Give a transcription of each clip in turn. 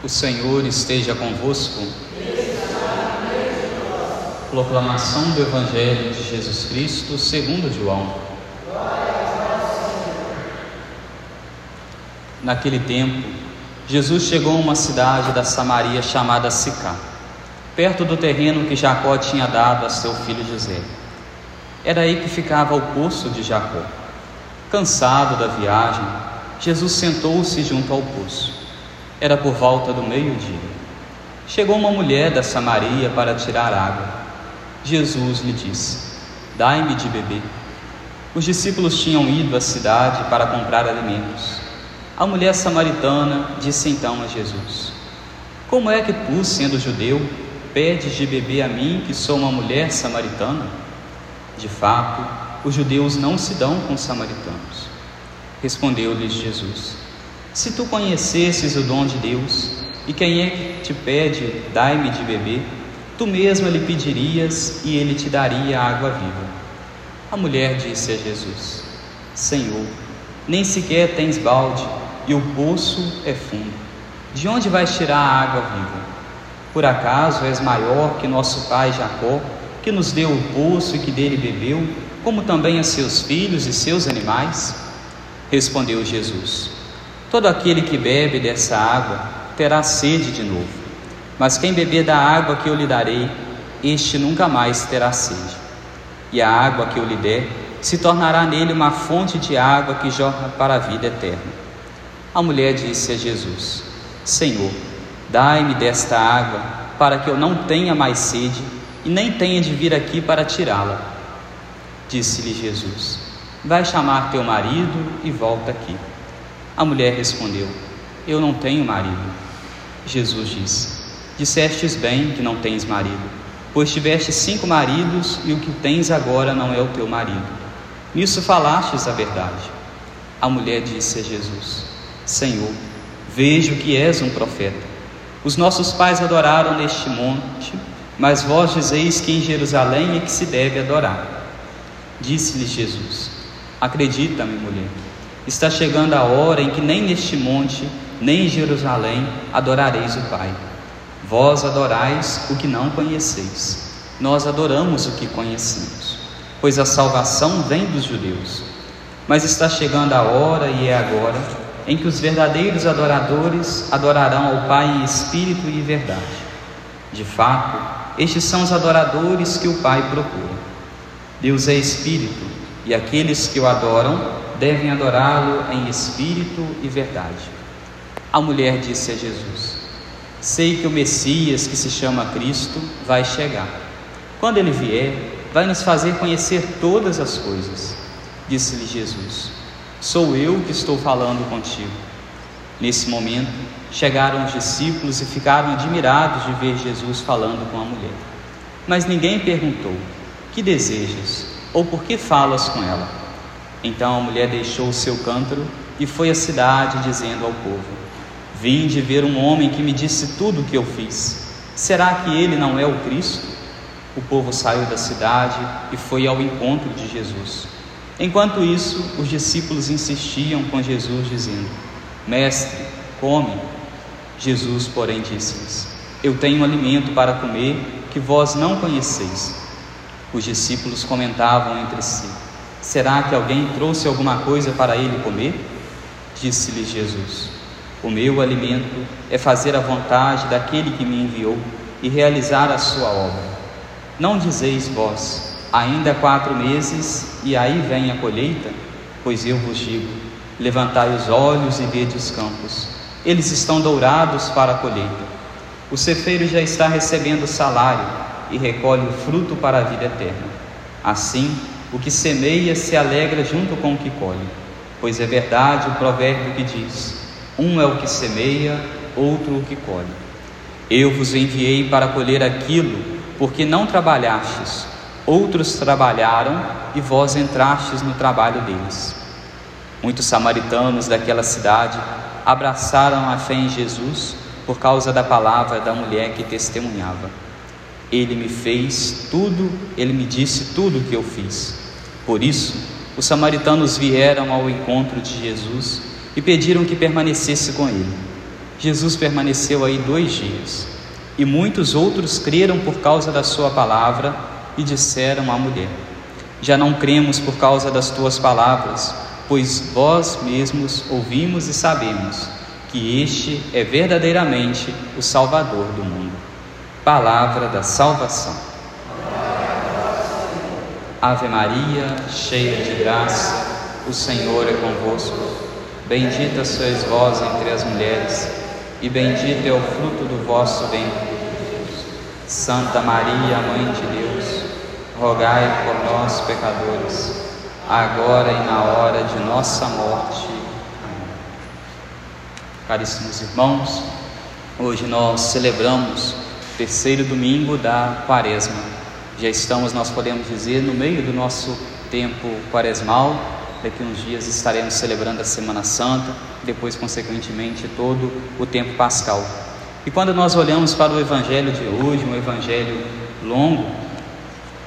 O Senhor esteja convosco. Proclamação do Evangelho de Jesus Cristo segundo João. Naquele tempo, Jesus chegou a uma cidade da Samaria chamada Sicá, perto do terreno que Jacó tinha dado a seu filho José. Era aí que ficava o poço de Jacó. Cansado da viagem, Jesus sentou-se junto ao poço. Era por volta do meio-dia. Chegou uma mulher da Samaria para tirar água. Jesus lhe disse: Dai-me de beber. Os discípulos tinham ido à cidade para comprar alimentos. A mulher samaritana disse então a Jesus: Como é que tu, sendo judeu, pedes de beber a mim, que sou uma mulher samaritana? De fato, os judeus não se dão com os samaritanos. Respondeu-lhes Jesus: Se tu conhecesses o dom de Deus, e quem é que te pede, dai-me de beber, tu mesma lhe pedirias e ele te daria água viva. A mulher disse a Jesus: Senhor, nem sequer tens balde, e o poço é fundo. De onde vais tirar a água viva? Por acaso és maior que nosso pai Jacó, que nos deu o poço e que dele bebeu, como também a seus filhos e seus animais? Respondeu Jesus: Todo aquele que bebe dessa água terá sede de novo, mas quem beber da água que eu lhe darei, este nunca mais terá sede. E a água que eu lhe der se tornará nele uma fonte de água que jorra para a vida eterna. A mulher disse a Jesus: Senhor, dai-me desta água, para que eu não tenha mais sede e nem tenha de vir aqui para tirá-la. Disse-lhe Jesus: Vai chamar teu marido e volta aqui. A mulher respondeu: Eu não tenho marido. Jesus disse: Dissestes bem que não tens marido, pois tiveste cinco maridos e o que tens agora não é o teu marido. Nisso falastes a verdade. A mulher disse a Jesus: Senhor, vejo que és um profeta. Os nossos pais adoraram neste monte, mas vós dizeis que em Jerusalém é que se deve adorar. Disse-lhe Jesus: Acredita-me, mulher, está chegando a hora em que nem neste monte, nem em Jerusalém adorareis o Pai. Vós adorais o que não conheceis, nós adoramos o que conhecemos, pois a salvação vem dos judeus. Mas está chegando a hora, e é agora, em que os verdadeiros adoradores adorarão ao Pai em espírito e verdade. De fato, estes são os adoradores que o Pai procura. Deus é espírito e aqueles que o adoram devem adorá-lo em espírito e verdade. A mulher disse a Jesus: Sei que o Messias, que se chama Cristo, vai chegar. Quando ele vier, vai nos fazer conhecer todas as coisas. Disse-lhe Jesus: Sou eu que estou falando contigo. Nesse momento, chegaram os discípulos e ficaram admirados de ver Jesus falando com a mulher. Mas ninguém perguntou: Que desejas? Ou por que falas com ela? Então a mulher deixou o seu cântaro e foi à cidade, dizendo ao povo: Vim de ver um homem que me disse tudo o que eu fiz. Será que ele não é o Cristo? O povo saiu da cidade e foi ao encontro de Jesus. Enquanto isso, os discípulos insistiam com Jesus, dizendo: Mestre, come. Jesus, porém, disse-lhes: Eu tenho alimento para comer que vós não conheceis. Os discípulos comentavam entre si: Será que alguém trouxe alguma coisa para ele comer? Disse-lhes Jesus: O meu alimento é fazer a vontade daquele que me enviou e realizar a sua obra. Não dizeis vós: Ainda quatro meses e aí vem a colheita? Pois eu vos digo: levantai os olhos e vede os campos, eles estão dourados para a colheita. O cefeiro já está recebendo salário e recolhe o fruto para a vida eterna. Assim, o que semeia se alegra junto com o que colhe, pois é verdade o provérbio que diz: um é o que semeia, outro o que colhe. Eu vos enviei para colher aquilo, porque não trabalhastes Outros trabalharam e vós entrastes no trabalho deles. Muitos samaritanos daquela cidade abraçaram a fé em Jesus por causa da palavra da mulher que testemunhava. Ele me fez tudo, ele me disse tudo o que eu fiz. Por isso, os samaritanos vieram ao encontro de Jesus e pediram que permanecesse com ele. Jesus permaneceu aí dois dias, e muitos outros creram por causa da sua palavra e disseram à mulher: Já não cremos por causa das tuas palavras, pois vós mesmos ouvimos e sabemos que este é verdadeiramente o Salvador do mundo. Palavra da salvação. Ave Maria, cheia de graça, o Senhor é convosco. Bendita sois vós entre as mulheres, e bendito é o fruto do vosso ventre. Santa Maria, Mãe de Deus, rogai por nós, pecadores, agora e na hora de nossa morte. Amém. Caríssimos irmãos, hoje nós celebramos terceiro domingo da quaresma. Já estamos, nós podemos dizer, no meio do nosso tempo quaresmal. Daqui uns dias estaremos celebrando a Semana Santa, depois, consequentemente, todo o tempo pascal. E quando nós olhamos para o Evangelho de hoje, um Evangelho longo,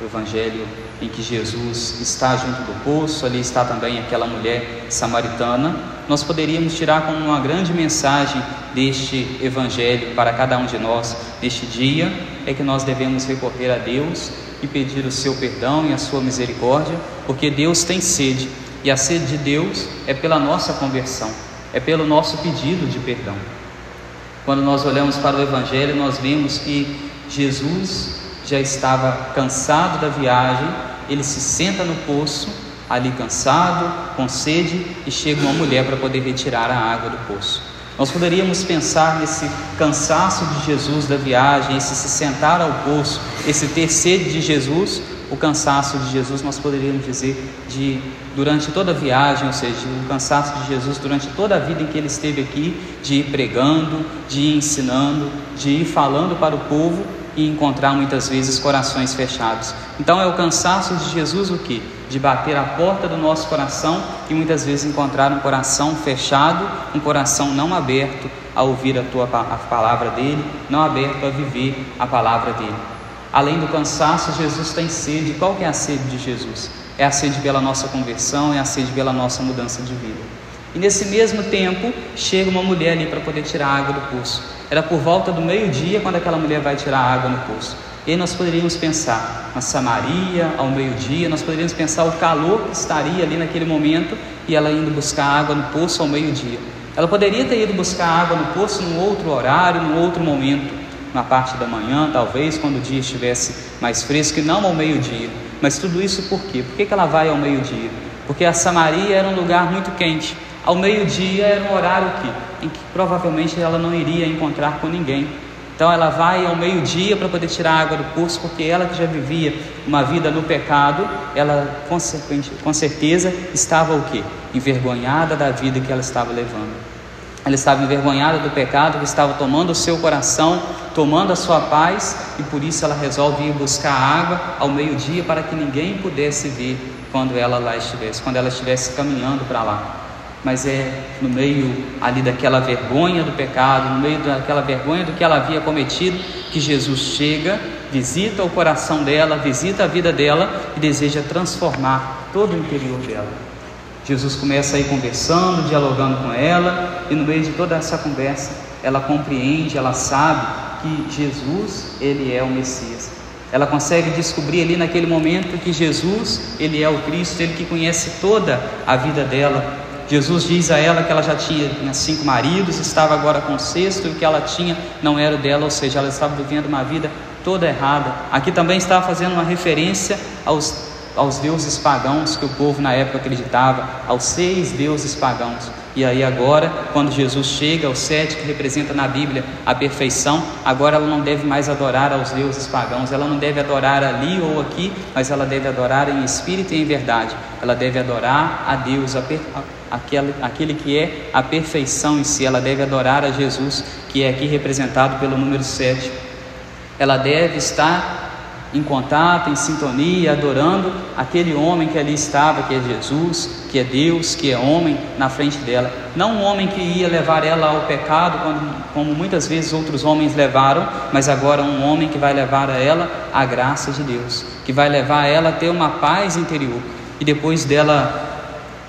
o Evangelho em que Jesus está junto do poço, ali está também aquela mulher samaritana, nós poderíamos tirar como uma grande mensagem deste Evangelho para cada um de nós neste dia, é que nós devemos recorrer a Deus e pedir o seu perdão e a sua misericórdia, porque Deus tem sede, e a sede de Deus é pela nossa conversão, é pelo nosso pedido de perdão. Quando nós olhamos para o Evangelho, nós vemos que Jesus já estava cansado da viagem, ele se senta no poço, ali cansado, com sede, e chega uma mulher para poder retirar a água do poço. Nós poderíamos pensar nesse cansaço de Jesus da viagem, esse se sentar ao poço, esse ter sede de Jesus, o cansaço de Jesus, nós poderíamos dizer, de durante toda a viagem, ou seja, o cansaço de Jesus durante toda a vida em que ele esteve aqui, de ir pregando, de ir ensinando, de ir falando para o povo e encontrar muitas vezes corações fechados. Então é o cansaço de Jesus o que? De bater a porta do nosso coração e muitas vezes encontrar um coração fechado, um coração não aberto a ouvir a tua a palavra dele, não aberto a viver a palavra dele. Além do cansaço, Jesus tem sede. Qual que é a sede de Jesus? É a sede pela nossa conversão, é a sede pela nossa mudança de vida. E nesse mesmo tempo, chega uma mulher ali para poder tirar a água do poço. Era por volta do meio-dia quando aquela mulher vai tirar a água no poço. E aí nós poderíamos pensar na Samaria, ao meio-dia, nós poderíamos pensar o calor que estaria ali naquele momento e ela indo buscar água no poço ao meio-dia. Ela poderia ter ido buscar água no poço num outro horário, num outro momento, na parte da manhã, talvez, quando o dia estivesse mais fresco, e não ao meio-dia. Mas tudo isso por quê? Por que, que ela vai ao meio-dia? Porque a Samaria era um lugar muito quente. Ao meio-dia era um horário que, em que provavelmente ela não iria encontrar com ninguém. Então ela vai ao meio-dia para poder tirar água do poço, porque ela que já vivia uma vida no pecado, ela com certeza estava o quê? Envergonhada da vida que ela estava levando. Ela estava envergonhada do pecado que estava tomando o seu coração, tomando a sua paz, e por isso ela resolve ir buscar água ao meio-dia para que ninguém pudesse ver quando ela lá estivesse, quando ela estivesse caminhando para lá. Mas é no meio ali daquela vergonha do pecado, no meio daquela vergonha do que ela havia cometido, que Jesus chega, visita o coração dela, visita a vida dela e deseja transformar todo o interior dela. Jesus começa aí conversando, dialogando com ela, e no meio de toda essa conversa, ela compreende, ela sabe que Jesus, ele é o Messias. Ela consegue descobrir ali naquele momento que Jesus, ele é o Cristo, ele que conhece toda a vida dela. Jesus diz a ela que ela já tinha cinco maridos, estava agora com sexto, e o que ela tinha não era o dela, ou seja, ela estava vivendo uma vida toda errada. Aqui também estava fazendo uma referência aos aos deuses pagãos que o povo na época acreditava, aos seis deuses pagãos. E aí agora, quando Jesus chega, o sete que representa na Bíblia a perfeição, agora ela não deve mais adorar aos deuses pagãos, ela não deve adorar ali ou aqui, mas ela deve adorar em espírito e em verdade. Ela deve adorar a Deus, a per... aquele, aquele que é a perfeição em si, ela deve adorar a Jesus, que é aqui representado pelo número sete. Ela deve estar em contato, em sintonia, adorando aquele homem que ali estava, que é Jesus, que é Deus, que é homem na frente dela. Não um homem que ia levar ela ao pecado, como muitas vezes outros homens levaram, mas agora um homem que vai levar a ela a graça de Deus, que vai levar ela a ter uma paz interior. E depois dela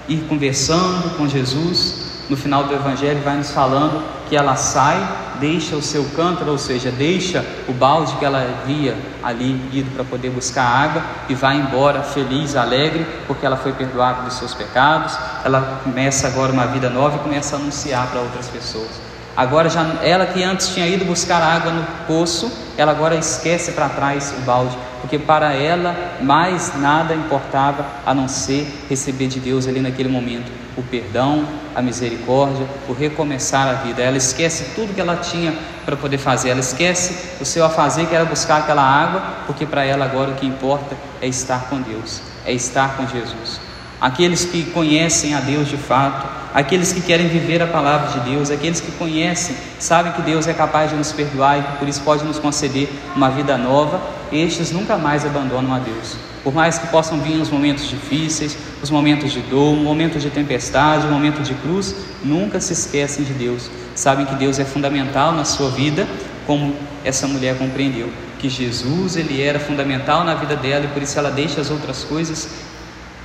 ir conversando com Jesus, no final do Evangelho vai nos falando porque ela sai, deixa o seu cântaro, ou seja, deixa o balde que ela havia ali ido para poder buscar água e vai embora feliz, alegre, porque ela foi perdoada dos seus pecados. Ela começa agora uma vida nova e começa a anunciar para outras pessoas. Agora já ela que antes tinha ido buscar água no poço, ela agora esquece para trás o balde, porque para ela mais nada importava a não ser receber de Deus ali naquele momento o perdão, a misericórdia, o recomeçar a vida. Ela esquece tudo que ela tinha para poder fazer, ela esquece o seu a fazer que era buscar aquela água, porque para ela agora o que importa é estar com Deus, é estar com Jesus. Aqueles que conhecem a Deus de fato, aqueles que querem viver a palavra de Deus, aqueles que conhecem, sabem que Deus é capaz de nos perdoar e que por isso pode nos conceder uma vida nova, estes nunca mais abandonam a Deus. Por mais que possam vir os momentos difíceis, os momentos de dor, momentos de tempestade, momentos de cruz, nunca se esquecem de Deus. Sabem que Deus é fundamental na sua vida, como essa mulher compreendeu que Jesus ele era fundamental na vida dela e por isso ela deixa as outras coisas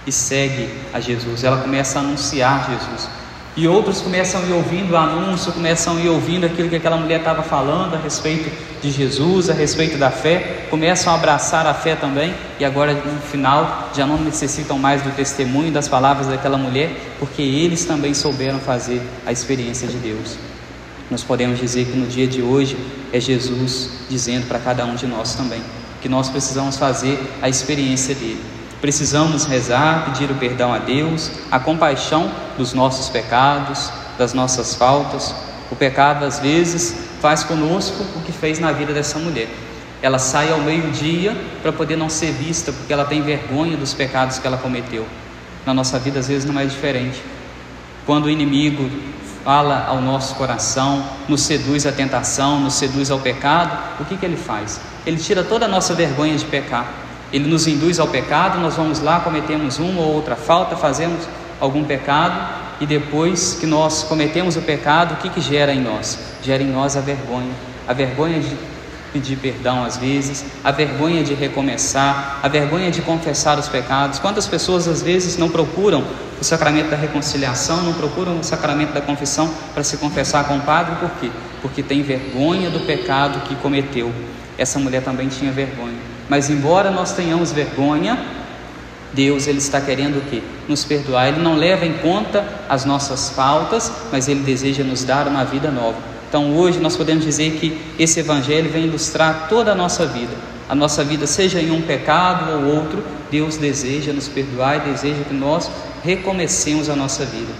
e segue a Jesus. Ela começa a anunciar Jesus. E outros começam a ir ouvindo o anúncio, começam a ir ouvindo aquilo que aquela mulher estava falando a respeito de Jesus, a respeito da fé, começam a abraçar a fé também, e agora no final já não necessitam mais do testemunho das palavras daquela mulher, porque eles também souberam fazer a experiência de Deus. Nós podemos dizer que no dia de hoje é Jesus dizendo para cada um de nós também que nós precisamos fazer a experiência dele. Precisamos rezar, pedir o perdão a Deus, a compaixão dos nossos pecados, das nossas faltas. O pecado, às vezes, faz conosco o que fez na vida dessa mulher. Ela sai ao meio-dia para poder não ser vista, porque ela tem vergonha dos pecados que ela cometeu. Na nossa vida, às vezes, não é diferente. Quando o inimigo fala ao nosso coração, nos seduz à tentação, nos seduz ao pecado, o que, que ele faz? Ele tira toda a nossa vergonha de pecar ele nos induz ao pecado, nós vamos lá, cometemos uma ou outra falta, fazemos algum pecado e depois que nós cometemos o pecado, o que, que gera em nós? Gera em nós a vergonha, a vergonha de pedir perdão às vezes, a vergonha de recomeçar, a vergonha de confessar os pecados. Quantas pessoas às vezes não procuram o sacramento da reconciliação, não procuram o sacramento da confissão para se confessar com o padre, por quê? Porque tem vergonha do pecado que cometeu. Essa mulher também tinha vergonha. Mas embora nós tenhamos vergonha, Deus ele está querendo o quê? Nos perdoar. Ele não leva em conta as nossas faltas, mas ele deseja nos dar uma vida nova. Então hoje nós podemos dizer que esse evangelho vem ilustrar toda a nossa vida. A nossa vida, seja em um pecado ou outro, Deus deseja nos perdoar e deseja que nós recomecemos a nossa vida.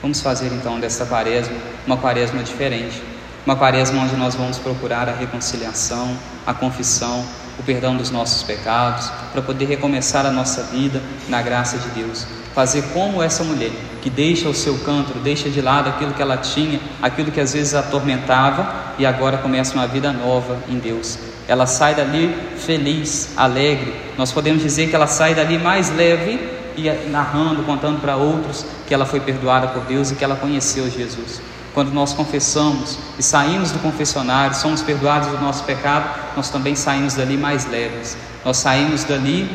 Vamos fazer então desta quaresma uma quaresma diferente. Uma quaresma onde nós vamos procurar a reconciliação, a confissão, o perdão dos nossos pecados, para poder recomeçar a nossa vida na graça de Deus. Fazer como essa mulher, que deixa o seu canto, deixa de lado aquilo que ela tinha, aquilo que às vezes a atormentava e agora começa uma vida nova em Deus. Ela sai dali feliz, alegre. Nós podemos dizer que ela sai dali mais leve e narrando, contando para outros que ela foi perdoada por Deus e que ela conheceu Jesus. Quando nós confessamos e saímos do confessionário, somos perdoados do nosso pecado, nós também saímos dali mais leves. Nós saímos dali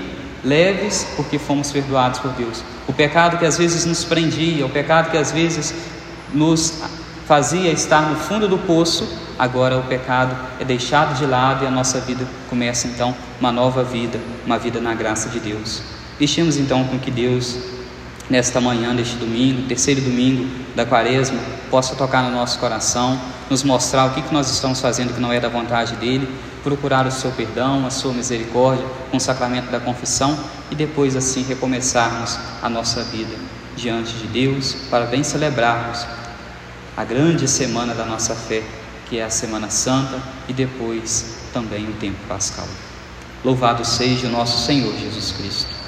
leves porque fomos perdoados por Deus. O pecado que às vezes nos prendia, o pecado que às vezes nos fazia estar no fundo do poço, agora o pecado é deixado de lado e a nossa vida começa então uma nova vida, uma vida na graça de Deus. Deixemos então com que Deus nesta manhã deste domingo, terceiro domingo da quaresma, possa tocar no nosso coração, nos mostrar o que, que nós estamos fazendo que não é da vontade dele, procurar o seu perdão, a sua misericórdia, com o sacramento da confissão e depois assim recomeçarmos a nossa vida diante de Deus para bem celebrarmos a grande semana da nossa fé, que é a Semana Santa e depois também o tempo pascal. Louvado seja o nosso Senhor Jesus Cristo.